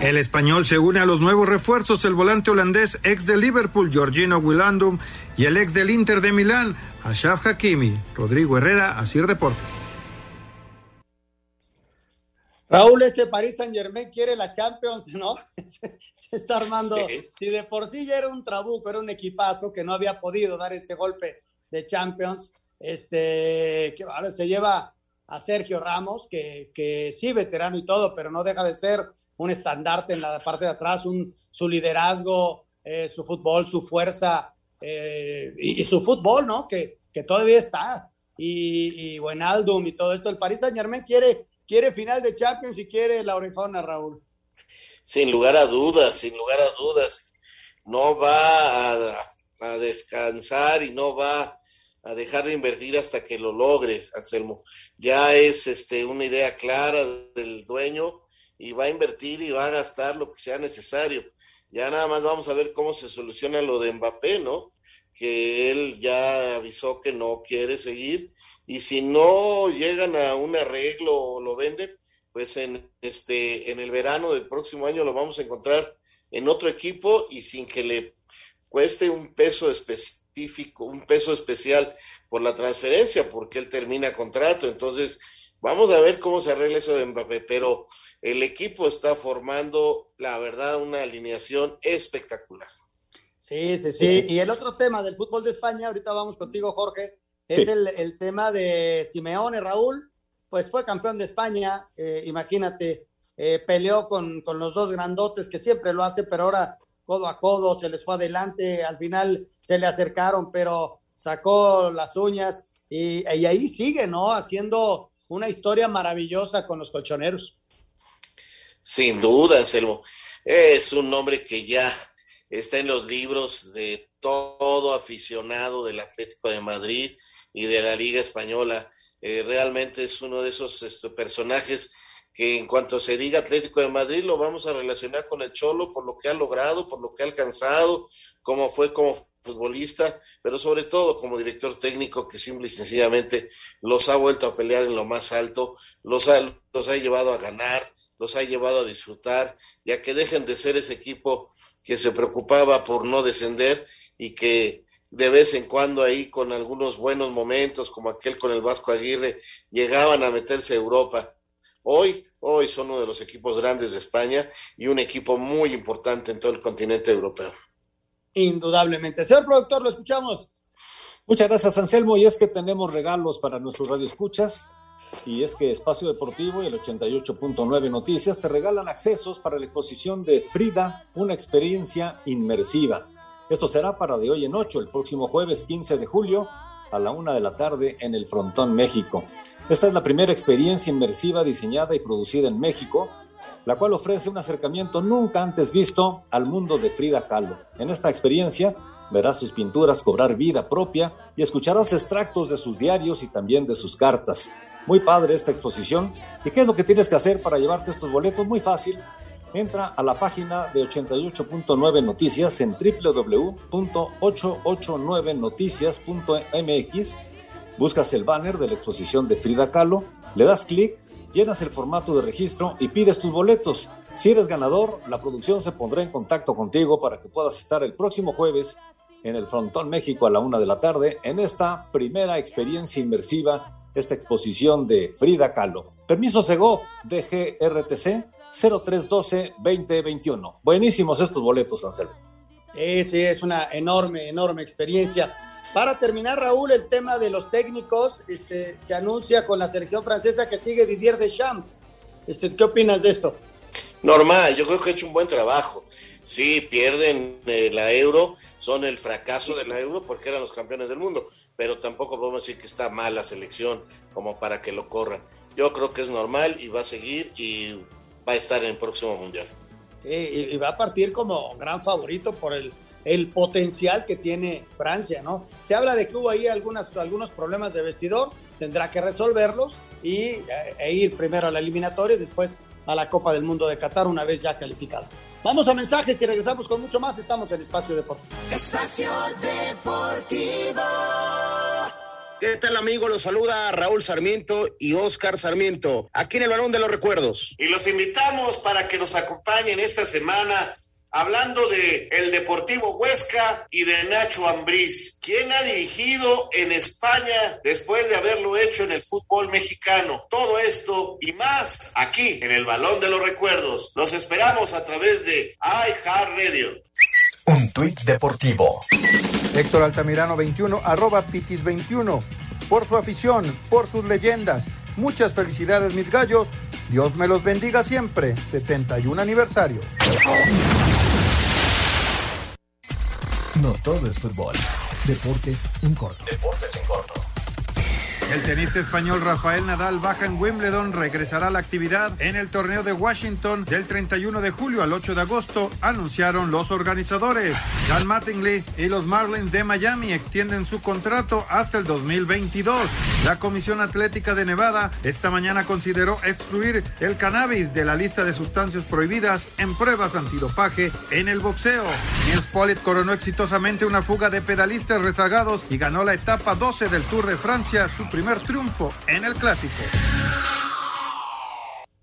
El español se une a los nuevos refuerzos, el volante holandés ex de Liverpool, Georgino Willandum, y el ex del Inter de Milán, Ashraf Hakimi. Rodrigo Herrera, Asir Deportes. Raúl, este Paris Saint Germain quiere la Champions, ¿no? *laughs* Se está armando. Sí. Si de por sí ya era un trabuco, era un equipazo que no había podido dar ese golpe de Champions, este, que ahora se lleva a Sergio Ramos, que, que sí, veterano y todo, pero no deja de ser un estandarte en la parte de atrás, un, su liderazgo, eh, su fútbol, su fuerza eh, y, y, su fútbol, ¿no? Que, que todavía está. Y, y Buenaldum y todo esto. El Paris Saint Germain quiere quiere final de Champions y quiere la orejona, Raúl. Sin lugar a dudas, sin lugar a dudas. no va a, descansar y no va a dejar de invertir hasta que lo logre, Anselmo. Ya es este, una idea clara del dueño y va a invertir y va a gastar lo que sea necesario. Ya nada más vamos a ver cómo se soluciona lo de Mbappé, ¿no? Que él ya avisó que no quiere seguir y si no llegan a un arreglo o lo venden, pues en este en el verano del próximo año lo vamos a encontrar en otro equipo y sin que le cueste un peso específico, un peso especial por la transferencia, porque él termina contrato. Entonces, vamos a ver cómo se arregla eso de Mbappé, pero el equipo está formando, la verdad, una alineación espectacular. Sí, sí, sí. Y el otro tema del fútbol de España, ahorita vamos contigo, Jorge, es Sí. el, el tema de Simeone, Raúl, pues fue campeón de España, eh, imagínate, eh, peleó con, con los dos grandotes, que siempre lo hace, pero ahora codo a codo, se les fue adelante, al final se le acercaron, pero sacó las uñas y, y ahí sigue, ¿no? Haciendo una historia maravillosa con los colchoneros. Sin duda, Anselmo. Es un nombre que ya está en los libros de todo aficionado del Atlético de Madrid y de la Liga Española. Eh, realmente es uno de esos este, personajes que en cuanto se diga Atlético de Madrid lo vamos a relacionar con el Cholo por lo que ha logrado, por lo que ha alcanzado, como fue como futbolista, pero sobre todo como director técnico que simple y sencillamente los ha vuelto a pelear en lo más alto, los ha, los ha llevado a ganar, los ha llevado a disfrutar, ya que dejen de ser ese equipo que se preocupaba por no descender y que de vez en cuando ahí con algunos buenos momentos, como aquel con el Vasco Aguirre, llegaban a meterse a Europa. Hoy, hoy son uno de los equipos grandes de España y un equipo muy importante en todo el continente europeo. Indudablemente. Señor productor, lo escuchamos. Muchas gracias, Anselmo. Y es que tenemos regalos para nuestros radioescuchas. Y es que Espacio Deportivo y el 88.9 Noticias te regalan accesos para la exposición de Frida, una experiencia inmersiva. Esto será para de hoy en ocho, el próximo jueves 15 de julio, a la una de la tarde en el Frontón México. Esta es la primera experiencia inmersiva diseñada y producida en México, la cual ofrece un acercamiento nunca antes visto al mundo de Frida Kahlo. En esta experiencia verás sus pinturas cobrar vida propia y escucharás extractos de sus diarios y también de sus cartas. Muy padre esta exposición. ¿Y qué es lo que tienes que hacer para llevarte estos boletos? Muy fácil. Entra a la página de 88.9 Noticias en www.889noticias.mx. Buscas el banner de la exposición de Frida Kahlo, le das clic, llenas el formato de registro y pides tus boletos. Si eres ganador, la producción se pondrá en contacto contigo para que puedas estar el próximo jueves en el Frontón México a la una de la tarde en esta primera experiencia inmersiva, esta exposición de Frida Kahlo. Permiso Sego de GRTC 0312-2021. Buenísimos estos boletos, Anselmo. Sí, sí, es una enorme, enorme experiencia. Para terminar, Raúl, el tema de los técnicos, este, se anuncia con la selección francesa que sigue Didier Deschamps. Este, ¿Qué opinas de esto? Normal, yo creo que ha hecho un buen trabajo. Sí, pierden eh, la euro, son el fracaso de la euro porque eran los campeones del mundo, pero tampoco podemos decir que está mal la selección como para que lo corran. Yo creo que es normal y va a seguir y va a estar en el próximo mundial. Sí, y, va a partir como gran favorito por el, el potencial que tiene Francia, ¿no? Se habla de que hubo ahí algunas, algunos problemas de vestidor, tendrá que resolverlos y, eh, e ir primero a la eliminatoria y después a la Copa del Mundo de Qatar una vez ya calificado. Vamos a mensajes y regresamos con mucho más. Estamos en Espacio Deportivo. Espacio Deportivo. ¿Qué tal amigo? Los saluda Raúl Sarmiento y Oscar Sarmiento, aquí en el Balón de los Recuerdos. Y los invitamos para que nos acompañen esta semana hablando de el Deportivo Huesca y de Nacho Ambriz, quien ha dirigido en España después de haberlo hecho en el fútbol mexicano. Todo esto y más aquí en el Balón de los Recuerdos. Los esperamos a través de iHeartRadio. Un tuit deportivo. Héctor Altamirano 21, arroba Pitis 21. Por su afición, por sus leyendas. Muchas felicidades, mis gallos. Dios me los bendiga siempre. 71 aniversario. No todo es fútbol. Deportes en corto. Deportes en corto. El tenista español Rafael Nadal baja en Wimbledon, regresará a la actividad en el torneo de Washington del 31 de julio al 8 de agosto, anunciaron los organizadores. Dan Mattingly y los Marlins de Miami extienden su contrato hasta el 2022. La Comisión Atlética de Nevada esta mañana consideró excluir el cannabis de la lista de sustancias prohibidas en pruebas antidopaje en el boxeo. Nils Pollitt coronó exitosamente una fuga de pedalistas rezagados y ganó la etapa 12 del Tour de Francia, su primer triunfo en el clásico.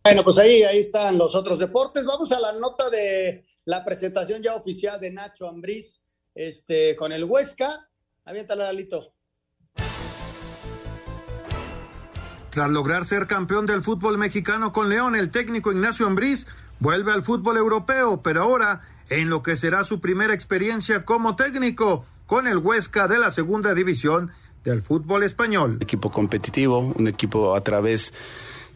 Bueno, pues ahí, ahí están los otros deportes. Vamos a la nota de la presentación ya oficial de Nacho Ambriz este, con el Huesca. Aviéntala, Lalito. Tras lograr ser campeón del fútbol mexicano con León, el técnico Ignacio Ambriz vuelve al fútbol europeo, pero ahora en lo que será su primera experiencia como técnico con el Huesca de la segunda división del fútbol español. Equipo competitivo, un equipo a través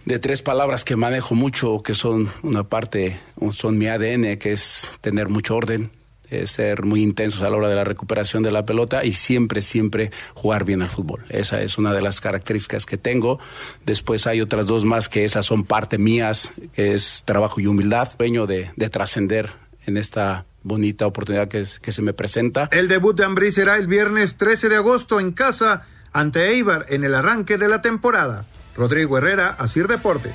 de tres palabras que manejo mucho, que son una parte, son mi ADN, que es tener mucho orden, eh, ser muy intensos a la hora de la recuperación de la pelota y siempre, siempre jugar bien al fútbol. Esa es una de las características que tengo. Después hay otras dos más que esas son parte mías, que es trabajo y humildad, sueño de trascender en esta bonita oportunidad que, es, que se me presenta. El debut de Ambrí será el viernes 13 de agosto en casa ante Eibar en el arranque de la temporada. Rodrigo Herrera, Asir Deportes.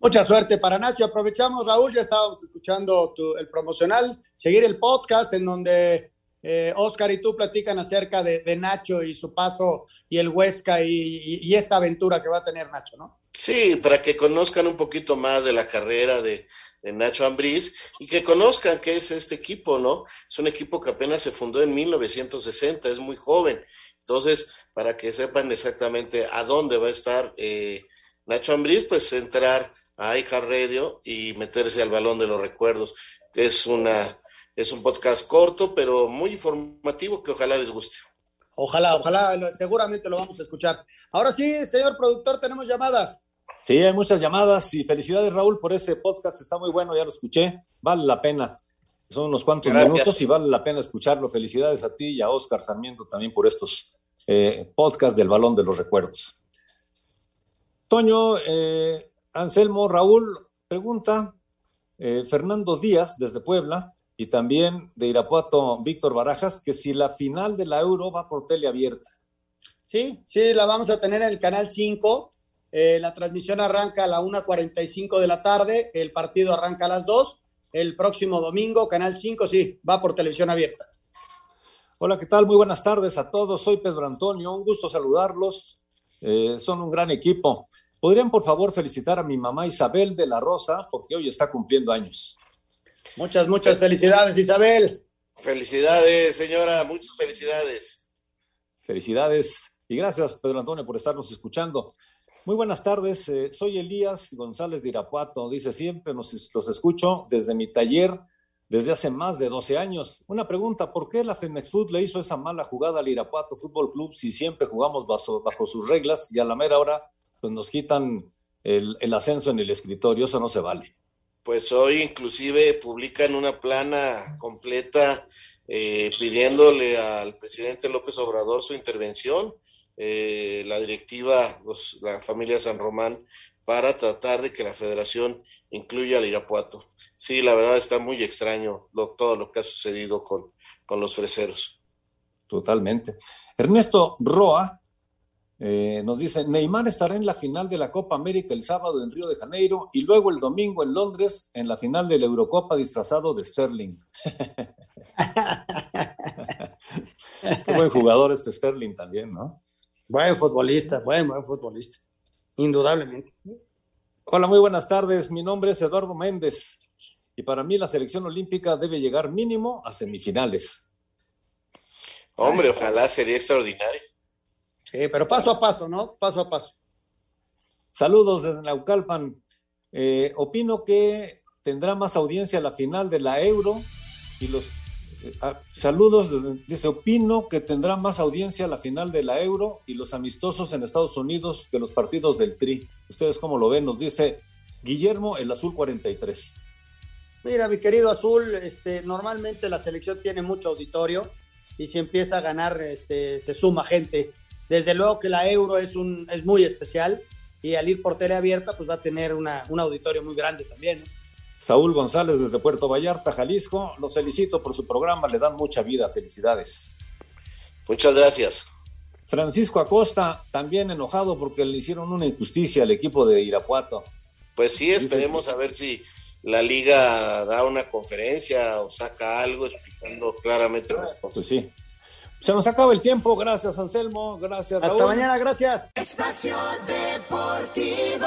Mucha suerte para Nacho. Aprovechamos, Raúl, ya estábamos escuchando tu, el promocional, seguir el podcast en donde eh, Oscar y tú platican acerca de, de, Nacho y su paso y el Huesca y, y, y, esta aventura que va a tener Nacho, ¿no? Sí, para que conozcan un poquito más de la carrera de, de Nacho Ambriz y que conozcan qué es este equipo, ¿no? Es un equipo que apenas se fundó en 1960, es muy joven. Entonces, para que sepan exactamente a dónde va a estar eh, Nacho Ambriz, pues entrar a iHeart Radio y meterse al balón de los recuerdos. Es una es un podcast corto, pero muy informativo que ojalá les guste. Ojalá, ojalá, seguramente lo vamos a escuchar. Ahora sí, señor productor, tenemos llamadas. Sí, hay muchas llamadas y felicidades Raúl por ese podcast, está muy bueno, ya lo escuché, vale la pena. Son unos cuantos Gracias. minutos y vale la pena escucharlo. Felicidades a ti y a Oscar Sarmiento también por estos eh, podcasts del Balón de los Recuerdos. Toño, eh, Anselmo, Raúl, pregunta eh, Fernando Díaz desde Puebla y también de Irapuato, Víctor Barajas, que si la final de la Euro va por tele abierta. Sí, sí, la vamos a tener en el Canal 5. Eh, la transmisión arranca a la 1.45 de la tarde, el partido arranca a las 2. El próximo domingo, Canal 5, sí, va por televisión abierta. Hola, ¿qué tal? Muy buenas tardes a todos. Soy Pedro Antonio, un gusto saludarlos. Eh, son un gran equipo. ¿Podrían, por favor, felicitar a mi mamá Isabel de la Rosa, porque hoy está cumpliendo años? Muchas, muchas felicidades, Isabel. Felicidades, señora, muchas felicidades. Felicidades y gracias, Pedro Antonio, por estarnos escuchando. Muy buenas tardes, eh, soy Elías González de Irapuato, dice siempre, nos, los escucho desde mi taller desde hace más de 12 años. Una pregunta, ¿por qué la Femex Food le hizo esa mala jugada al Irapuato Fútbol Club si siempre jugamos bajo, bajo sus reglas y a la mera hora pues nos quitan el, el ascenso en el escritorio? Eso no se vale pues hoy inclusive publican una plana completa eh, pidiéndole al presidente López Obrador su intervención, eh, la directiva, los, la familia San Román, para tratar de que la federación incluya al Irapuato. Sí, la verdad está muy extraño todo lo que ha sucedido con, con los freseros. Totalmente. Ernesto Roa eh, nos dice, Neymar estará en la final de la Copa América el sábado en Río de Janeiro y luego el domingo en Londres en la final de la Eurocopa disfrazado de Sterling. *laughs* Qué buen jugador este Sterling también, ¿no? Buen futbolista, buen, buen futbolista, indudablemente. Hola, muy buenas tardes. Mi nombre es Eduardo Méndez y para mí la selección olímpica debe llegar mínimo a semifinales. Hombre, ojalá sería extraordinario. Sí, pero paso a paso, ¿no? Paso a paso. Saludos desde Naucalpan. Eh, opino que tendrá más audiencia la final de la Euro y los saludos desde, dice opino que tendrá más audiencia la final de la Euro y los amistosos en Estados Unidos que los partidos del Tri. Ustedes cómo lo ven, nos dice Guillermo el Azul 43. Mira, mi querido Azul, este, normalmente la selección tiene mucho auditorio y si empieza a ganar, este, se suma gente. Desde luego que la Euro es, un, es muy especial y al ir por tele abierta, pues va a tener una, un auditorio muy grande también. ¿no? Saúl González desde Puerto Vallarta, Jalisco. Los felicito por su programa, le dan mucha vida. Felicidades. Muchas gracias. Francisco Acosta, también enojado porque le hicieron una injusticia al equipo de Irapuato. Pues sí, esperemos a ver si la liga da una conferencia o saca algo explicando claramente las cosas. Pues sí. Se nos acaba el tiempo. Gracias, Anselmo. Gracias, Raúl. Hasta mañana, gracias. Espacio Deportivo.